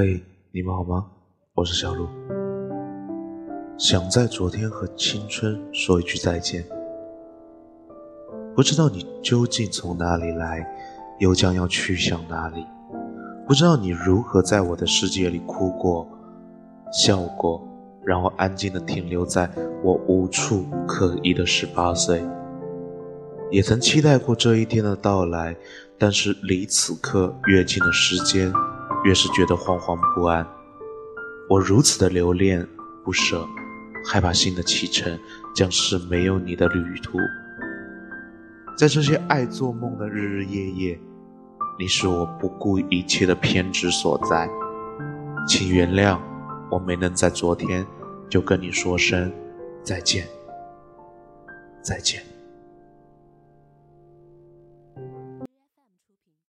嘿，你们好吗？我是小鹿，想在昨天和青春说一句再见。不知道你究竟从哪里来，又将要去向哪里？不知道你如何在我的世界里哭过、笑过，然后安静的停留在我无处可依的十八岁。也曾期待过这一天的到来，但是离此刻越近的时间。越是觉得惶惶不安，我如此的留恋不舍，害怕新的启程将是没有你的旅途。在这些爱做梦的日日夜夜，你是我不顾一切的偏执所在。请原谅我没能在昨天就跟你说声再见，再见。